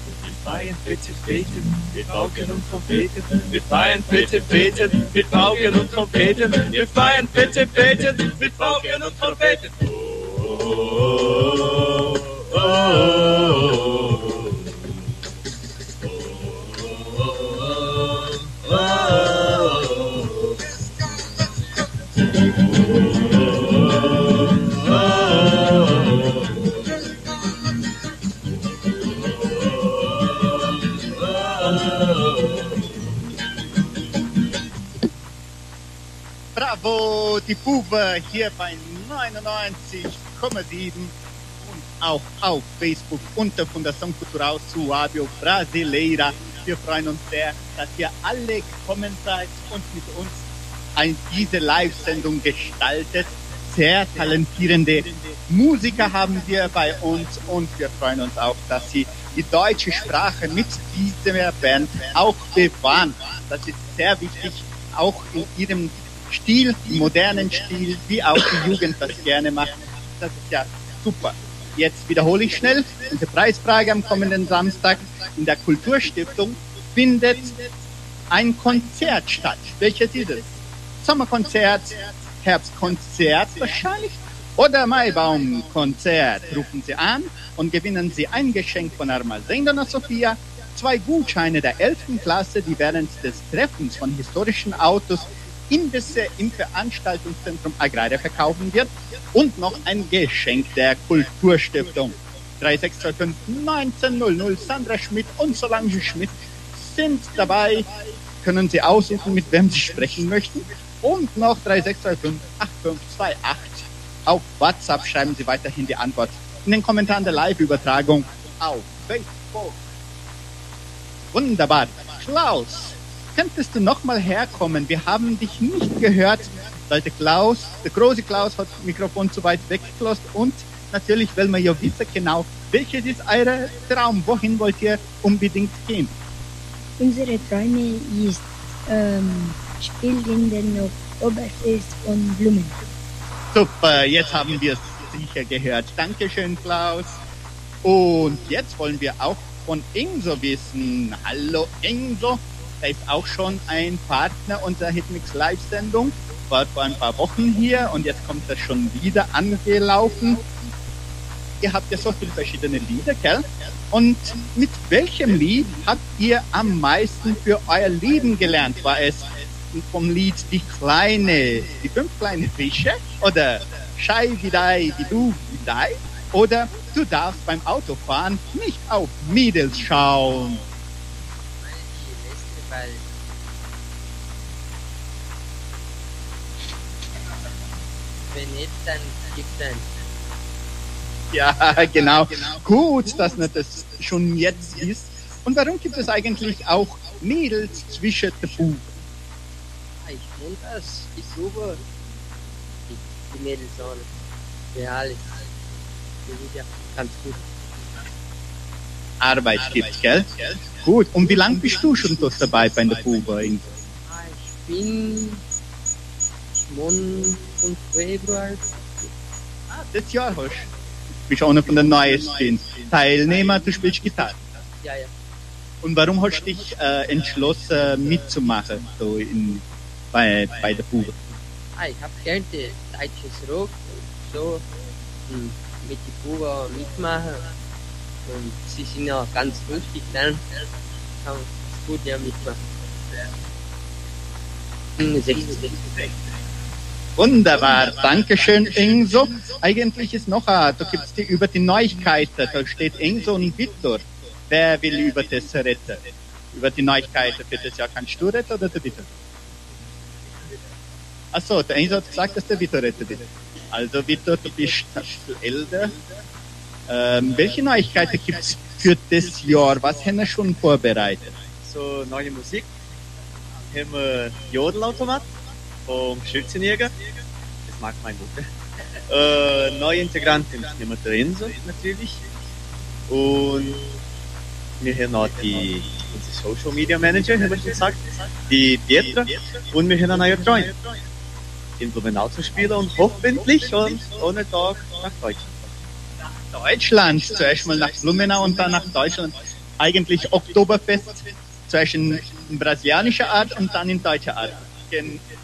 Wir 40 Beten mit Augen und Trompeten. Wir feiern 40 Beten mit Augen und Trompeten. Wir feiern 40 Beten mit Augen und Trompeten. Bravo, die Bube hier bei 99,7 und auch auf Facebook unter Fundação Cultural Suábio Brasileira. Wir freuen uns sehr, dass ihr alle gekommen seid und mit uns ein, diese Live-Sendung gestaltet. Sehr talentierende Musiker haben wir bei uns und wir freuen uns auch, dass sie die deutsche Sprache mit dieser Band auch bewahren. Das ist sehr wichtig, auch in ihrem Stil, modernen Stil, wie auch die Jugend das gerne macht. Das ist ja super. Jetzt wiederhole ich schnell. Unsere Preisfrage am kommenden Samstag in der Kulturstiftung findet ein Konzert statt. Welches ist es? Sommerkonzert, Herbstkonzert wahrscheinlich oder Maibaumkonzert. Rufen Sie an und gewinnen Sie ein Geschenk von Armazém Dona Sofia, zwei Gutscheine der 11. Klasse, die während des Treffens von historischen Autos Imbisse im Veranstaltungszentrum Agraria verkaufen wird und noch ein Geschenk der Kulturstiftung. 3625 1900 Sandra Schmidt und Solange Schmidt sind dabei. Können Sie aussuchen, mit wem Sie sprechen möchten. Und noch 3625 8528. Auf WhatsApp schreiben Sie weiterhin die Antwort in den Kommentaren der Live-Übertragung auf Facebook. Wunderbar. Klaus, könntest du noch mal herkommen? Wir haben dich nicht gehört. Sollte Klaus, der große Klaus hat das Mikrofon zu weit weggelassen und natürlich will man ja wissen genau, welches ist euer Traum? Wohin wollt ihr unbedingt gehen? Unsere Träume ist ähm, spielt in den Oktoberfest von Blumen. Super, jetzt haben wir es sicher gehört. Dankeschön, Klaus. Und jetzt wollen wir auch von Inso wissen. Hallo Inso, ist auch schon ein Partner unserer Hitmix Live-Sendung. War vor ein paar Wochen hier und jetzt kommt er schon wieder angelaufen. Ihr habt ja so viele verschiedene Lieder, gell? Und mit welchem Lied habt ihr am meisten für euer Leben gelernt? War es vom Lied Die Kleine, die fünf kleine Fische? Oder Schei wie dei, wie du wie dei? Oder du darfst beim Autofahren nicht auf Mädels schauen? Weil wenn nicht, dann gibt's ein. Ja, genau. Gut, dass nicht das schon jetzt ist. Und warum gibt es eigentlich auch Mädels zwischen den Buben? Ich finde das, ich suche die, Mädels an. Ja, alles. Die sind ja ganz gut. Arbeit gibt's, gell? Gut. Und wie lange bist du schon dort dabei bei der Buba? Ah, Ich bin Mon von Februar. Ah, das Jahr hast du. Bist einer von den neuesten Teilnehmer, du spielst Gitarre. Ja, ja. Und warum hast du dich äh, entschlossen, mitzumachen so in, bei, bei der Buba? Ah, ich habe gerne deutsches Rock und so und mit die Buba mitmachen. Und sie sind ja ganz lustig, dann kann man gut ja mitmachen. Hm, 66. Wunderbar, Dankeschön, Inso. Eigentlich ist noch, äh, da gibt's die über die Neuigkeiten, da steht Inso und Victor. Wer will über das retten? Über die Neuigkeiten für das Jahr kannst du retten oder der Victor? Achso, der Inso hat gesagt, dass der Victor rettet ist. Also Victor, du bist älter. Ähm, welche Neuigkeiten gibt's für das Jahr? Was haben wir schon vorbereitet? So neue Musik. Haben wir Jodelautomat vom Schützenjäger. Das mag mein Mutter. Äh, neue Integranten haben wir der Inso natürlich. Und wir haben noch die, Social Media Manager, haben wir schon gesagt, die Pietra. Und wir haben einen neuen Freund in Blumenau zu spielen und hoffentlich und ohne Tag nach Deutschland. Deutschland, zuerst mal nach Blumenau und dann nach Deutschland. Eigentlich Oktoberfest, in brasilianischer Art und dann in deutscher Art.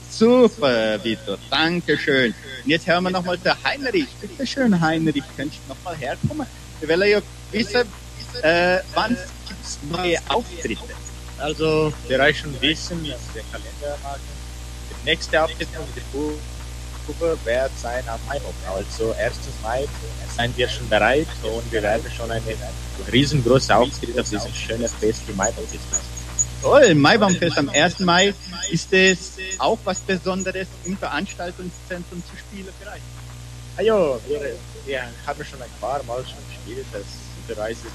Super, Vitor, Dankeschön. Und jetzt hören wir nochmal der Heinrich. Bitte schön, Heinrich, könntest du nochmal herkommen? Wir wollen ja wissen, äh, wann gibt's neue Auftritte? Also, wir schon wissen, dass der Kalender machen. Der nächste Auftritt von wird sein am Mai. Also, 1. Mai seien wir schon bereit und wir werden schon eine riesengroße Auftritt auf diesem schönen Fest im Mai machen. Toll, Maibaumfest am 1. Mai. Ist es auch was Besonderes im Veranstaltungszentrum zu spielen vielleicht? Ah ja, wir, wir haben schon ein paar Mal schon gespielt. Das das ist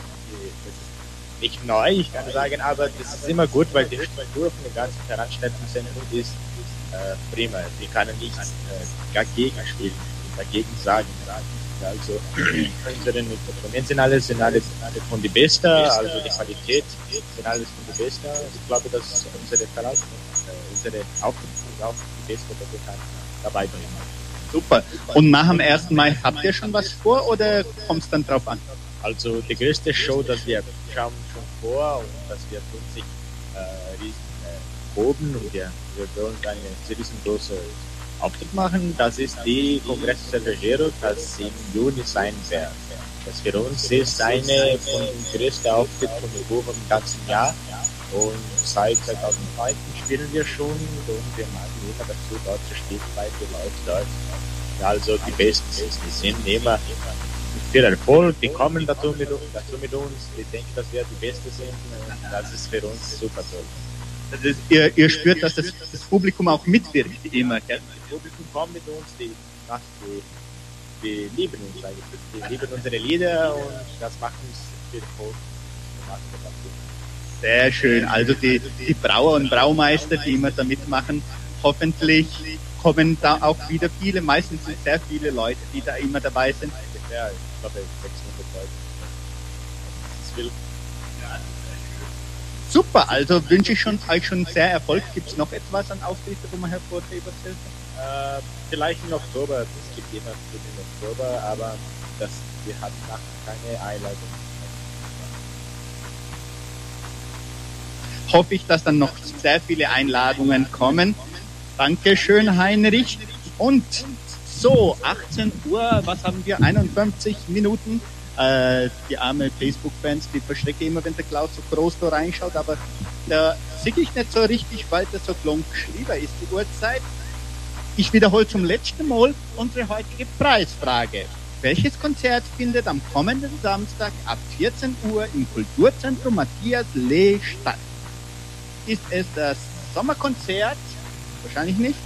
nicht neu, ich kann sagen, aber das ist immer gut, weil die Struktur von dem ganzen Veranstaltungszentrum ist äh, prima. Wir können nichts äh, dagegen spielen, dagegen sagen. Also unsere Instrumente sind alles, sind alles von die Beste, also die Qualität sind alles von die Beste. Ich glaube, dass unsere Veranstaltung, äh, unsere sind auch die Beste, die wir dabei bringen. Super. Und nach dem 1. Mai habt ihr schon was vor oder kommt es dann drauf an? Also die größte Show, das wir schauen schon vor und das wir 50 äh, äh, Proben und wir, wir wollen eine riesengroße Auftritt machen. Das ist die Kongress Cervejero, das im Juni sein wird. Das für uns ist eine von den größten Auftritten von Probe im ganzen Jahr. Und seit 2009 spielen wir schon und wir machen immer dazu dort zu spielen, weil die Leute dort also die Besten sind. Die sind immer viel Erfolg, die kommen dazu mit, dazu mit uns, die denken, dass wir die Besten sind und das ist für uns super toll. Ist, ihr, ihr spürt, dass das, das Publikum auch mitwirkt immer, gell? Das Publikum kommt mit uns, die, ach, die, die lieben uns eigentlich, die lieben unsere Lieder und das macht uns viel Erfolg. Sehr schön. Also die, die Brauer und Braumeister, die immer da mitmachen, hoffentlich kommen da auch wieder viele, meistens sind sehr viele Leute, die da immer dabei sind. Ja, ich glaube 600 Leute. Das will. Super, also wünsche ich schon, euch schon sehr Erfolg. Gibt es noch etwas an Auftritte, wo man hervorheben will? Äh, vielleicht im Oktober, es gibt immer im Oktober, aber das, wir hatten noch keine Einladung. Hoffe ich, dass dann noch sehr viele Einladungen kommen. Dankeschön, Heinrich. Und so, 18 Uhr, was haben wir? 51 Minuten. Äh, die arme Facebook-Fans, die verschrecken immer, wenn der Klaus so groß da reinschaut, aber da sehe ich nicht so richtig, weil das so klunk lieber ist die Uhrzeit. Ich wiederhole zum letzten Mal unsere heutige Preisfrage. Welches Konzert findet am kommenden Samstag ab 14 Uhr im Kulturzentrum Matthias Lee statt? Ist es das Sommerkonzert? Wahrscheinlich nicht.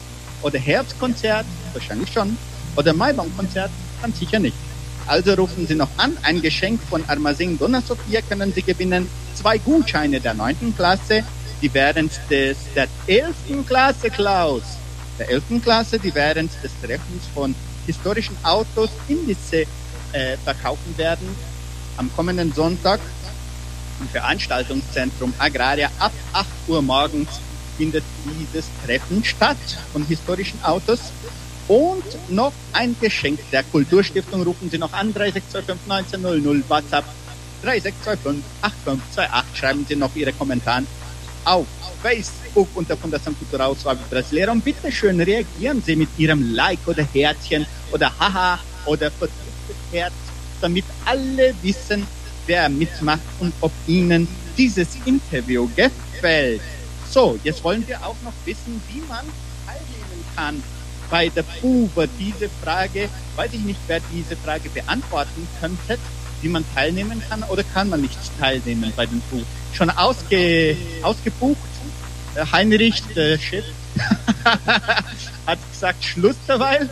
Oder Herbstkonzert? Wahrscheinlich schon. Oder Maibaumkonzert? Ganz sicher nicht. Also rufen Sie noch an. Ein Geschenk von Armazing Donna Sophia können Sie gewinnen. Zwei Gutscheine der neunten Klasse, die während des, der elften Klasse, Klaus, der elften Klasse, die während des Treffens von historischen Autos Indice äh, verkaufen werden. Am kommenden Sonntag im Veranstaltungszentrum Agraria ab 8 Uhr morgens findet dieses Treffen statt von historischen Autos. Und noch ein Geschenk der Kulturstiftung. Rufen Sie noch an, 3625 1900 WhatsApp 3625 8528. Schreiben Sie noch Ihre Kommentare auf Facebook unter Fundação Cultural Suave Brasileira. Und bitte schön reagieren Sie mit Ihrem Like oder Herzchen oder Haha oder verdrücktes Herz, damit alle wissen, wer mitmacht und ob Ihnen dieses Interview gefällt. So, jetzt wollen wir auch noch wissen, wie man teilnehmen kann bei der Probe. Diese Frage, weiß ich nicht, wer diese Frage beantworten könnte, wie man teilnehmen kann oder kann man nicht teilnehmen bei den Proben. Schon ausge, ausgebucht. Der Heinrich, der Chef, hat gesagt, Schluss dabei.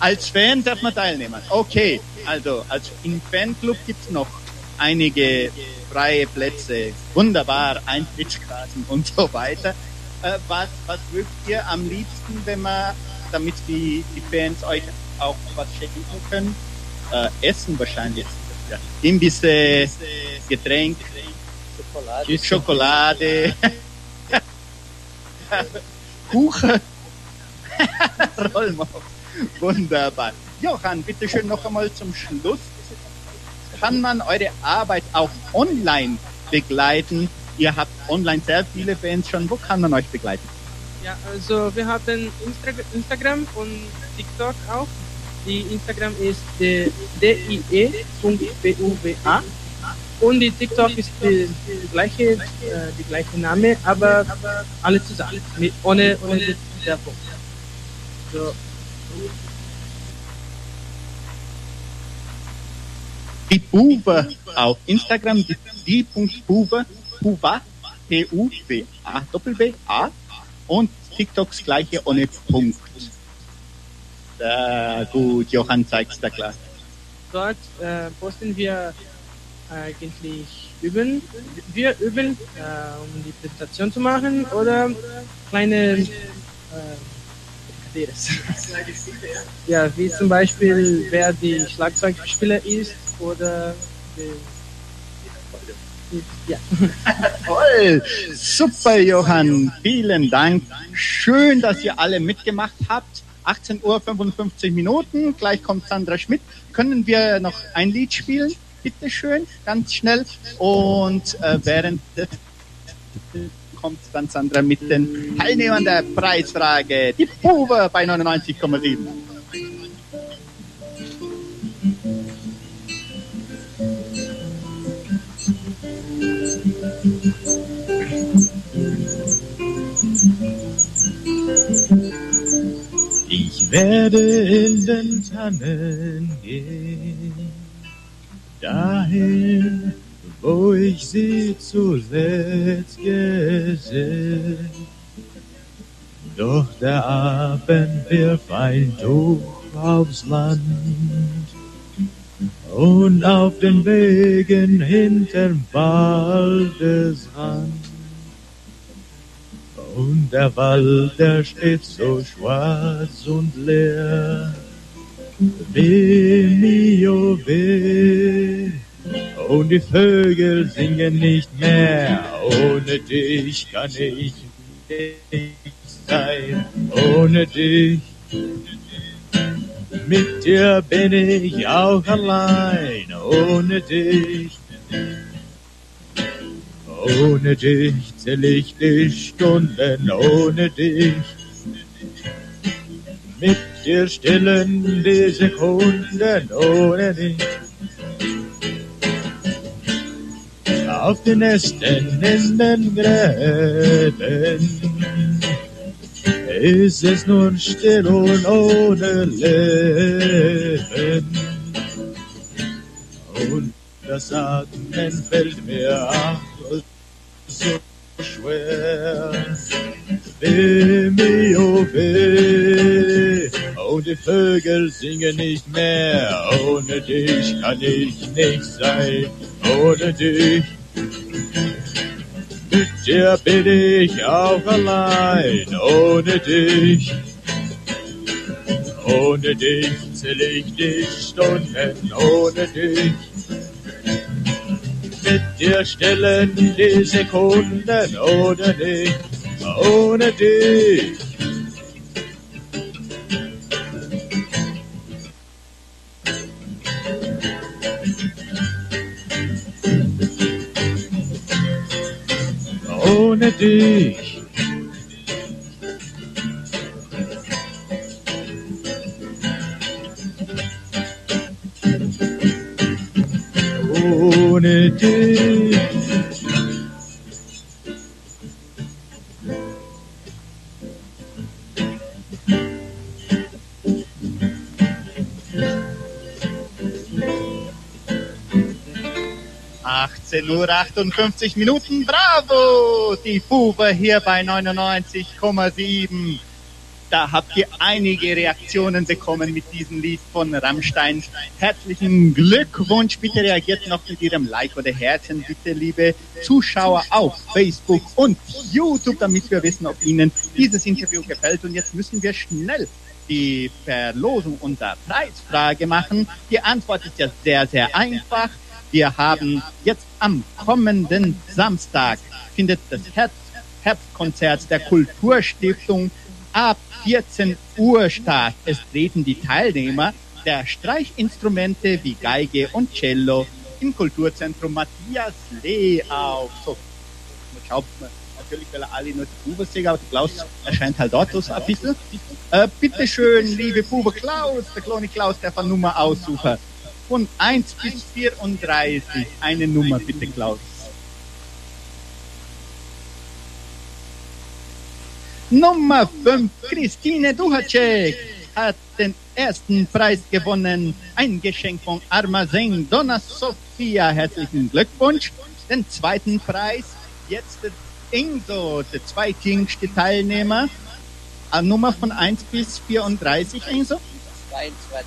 Als Fan darf man teilnehmen. Okay, also als im Fanclub gibt's noch einige freie Plätze, wunderbar, Eintrittskarten und so weiter. Äh, was, was mögt ihr am liebsten, wenn man, damit die, die Fans euch auch was schenken können? Äh, Essen wahrscheinlich. Ja. Imbisse, Getränk, Schokolade, Schokolade. Kuchen, Rollmops. Wunderbar. Johann, bitte schön noch einmal zum Schluss. Kann man eure Arbeit auch online begleiten? Ihr habt online sehr viele Fans schon. Wo kann man euch begleiten? Ja, also wir haben Instra Instagram und TikTok auch. Die Instagram ist die.die.buva und die TikTok ist die, die gleiche, äh, die gleiche Name, aber alle zusammen, mit, ohne, ohne der Punkt. So. Die Buva auf Instagram, die, die.buva, Puva, P-U-V-A, Doppel-B-A. Und TikToks gleiche ohne Punkt. Sehr gut, Johann zeigt's da klar. Dort äh, posten wir eigentlich üben. Wir üben, äh, um die Präsentation zu machen oder kleine äh, ja, wie zum Beispiel, wer die Schlagzeugspieler ist oder die, ja. Toll, super Johann, vielen Dank. Schön, dass ihr alle mitgemacht habt. 18 Uhr 55 Minuten, gleich kommt Sandra Schmidt. Können wir noch ein Lied spielen? Bitte schön, ganz schnell. Und äh, während kommt dann Sandra mit den Teilnehmern der Preisfrage. Die Puve bei 99,7. Werde in den Tannen gehen, dahin, wo ich sie zuletzt gesehen. Doch der Abend wirft ein Tuch aufs Land und auf den Wegen hinterm Waldesrand. Und der Wald, der steht so schwarz und leer. Weh, mio, weh. Und die Vögel singen nicht mehr. Ohne dich kann ich nicht sein. Ohne dich. Mit dir bin ich auch allein. Ohne dich. Ohne dich zähl ich die Stunden, ohne dich. Mit dir stillen die Sekunden, ohne dich. Auf den Ästen in den Gräben ist es nur still und ohne Leben. Und das Atmen fällt mir ach so schwer. Weh, mio, weh. Und die Vögel singen nicht mehr. Ohne dich kann ich nicht sein. Ohne dich. Mit dir bin ich auch allein. Ohne dich. Ohne dich zähl ich die Stunden. Ohne dich mit dir stellen die Sekunden ohne dich, ohne dich. Ohne dich. Dich. Uhr 58 Minuten. Bravo! Die Fuwe hier bei 99,7. Da habt ihr einige Reaktionen bekommen mit diesem Lied von Rammstein. Herzlichen Glückwunsch. Bitte reagiert noch mit Ihrem Like oder Herzen, bitte, liebe Zuschauer auf Facebook und YouTube, damit wir wissen, ob Ihnen dieses Interview gefällt. Und jetzt müssen wir schnell die Verlosung unserer Preisfrage machen. Die Antwort ist ja sehr, sehr einfach. Wir haben jetzt am kommenden Samstag findet das Herbstkonzert der Kulturstiftung ab 14 Uhr statt. Es treten die Teilnehmer der Streichinstrumente wie Geige und Cello im Kulturzentrum Matthias Lee auf. So, schaut mal. Natürlich er alle nur die Bube singen, aber Klaus erscheint halt dort so ein bisschen. Äh, bitteschön, liebe Bube Klaus, der kleine Klaus, der von Nummer aussuchen. Von 1 bis 34 eine Nummer, bitte Klaus. Nummer 5, Christine Duhacek hat den ersten Preis gewonnen. Ein Geschenk von Armazen Donna Sofia. Herzlichen Glückwunsch. Den zweiten Preis, jetzt Ingo, der zweitjüngste Teilnehmer. eine Nummer von 1 bis 34, Enzo? 22.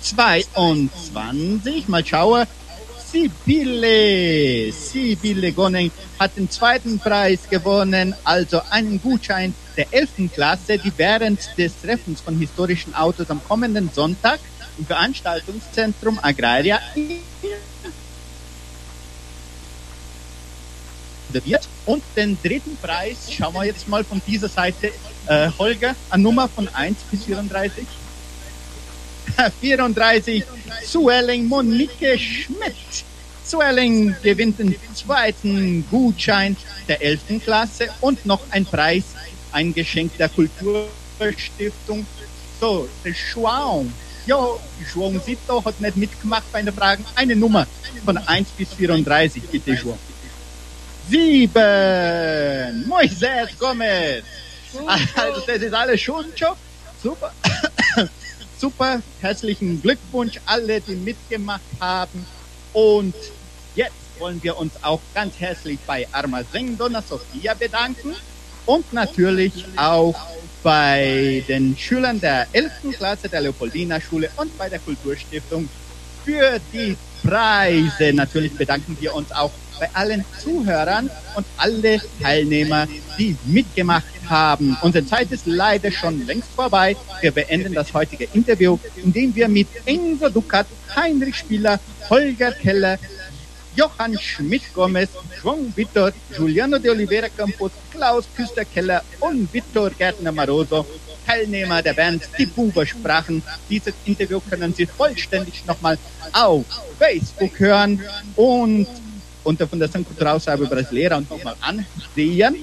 22. Mal schauen. Sibylle, Sibylle Gonning hat den zweiten Preis gewonnen, also einen Gutschein der 11. Klasse, die während des Treffens von historischen Autos am kommenden Sonntag im Veranstaltungszentrum Agraria wird. Und den dritten Preis schauen wir jetzt mal von dieser Seite. Äh, Holger, eine Nummer von 1 bis 34. 34, Suelling Monique Schmidt. Suelling gewinnt den zweiten Gutschein der 11. Klasse und noch ein Preis, ein Geschenk der Kulturstiftung. So, João. Jo, João Zito hat nicht mitgemacht bei den Fragen. Eine Nummer von 1 bis 34, bitte João. Sieben, Moisés Gomez. Also, das ist alles schon schon. Super. Super. Herzlichen Glückwunsch alle, die mitgemacht haben. Und jetzt wollen wir uns auch ganz herzlich bei Armazém Dona Sofia bedanken und natürlich auch bei den Schülern der 11. Klasse der Leopoldina Schule und bei der Kulturstiftung für die Preise. Natürlich bedanken wir uns auch bei allen Zuhörern und alle Teilnehmer, die mitgemacht haben. Unsere Zeit ist leider schon längst vorbei. Wir beenden das heutige Interview, indem wir mit Enzo Ducat, Heinrich Spieler, Holger Keller, Johann Schmidt-Gomez, João Vitor, Juliano de Oliveira Campos, Klaus Küster-Keller und Vitor Gärtner-Maroso, Teilnehmer der Band Die Buber sprachen. Dieses Interview können Sie vollständig nochmal auf Facebook hören und unter Fundação Cultural Sábio Brasileira und nochmal ansehen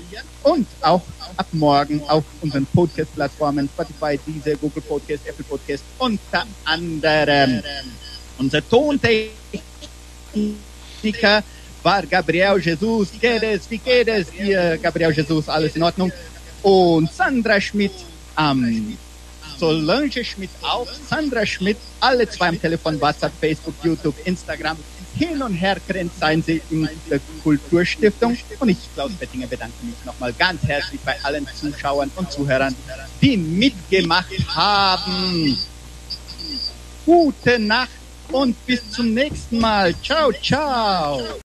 und auch ab morgen auf unseren Podcast-Plattformen Spotify, Deezer, Google Podcast, Apple Podcast unter anderem. Unser Tontechniker war Gabriel Jesus. Queres, wie geht es dir, Gabriel Jesus? Alles in Ordnung? Und Sandra Schmidt am Solange Schmidt auch, Sandra Schmidt, alle zwei am Telefon, WhatsApp, Facebook, YouTube, Instagram. Hin und her grenzt seien sie in der Kulturstiftung. Und ich, Klaus Bettinger, bedanke mich nochmal ganz herzlich bei allen Zuschauern und Zuhörern, die mitgemacht haben. Gute Nacht und bis zum nächsten Mal. Ciao, ciao.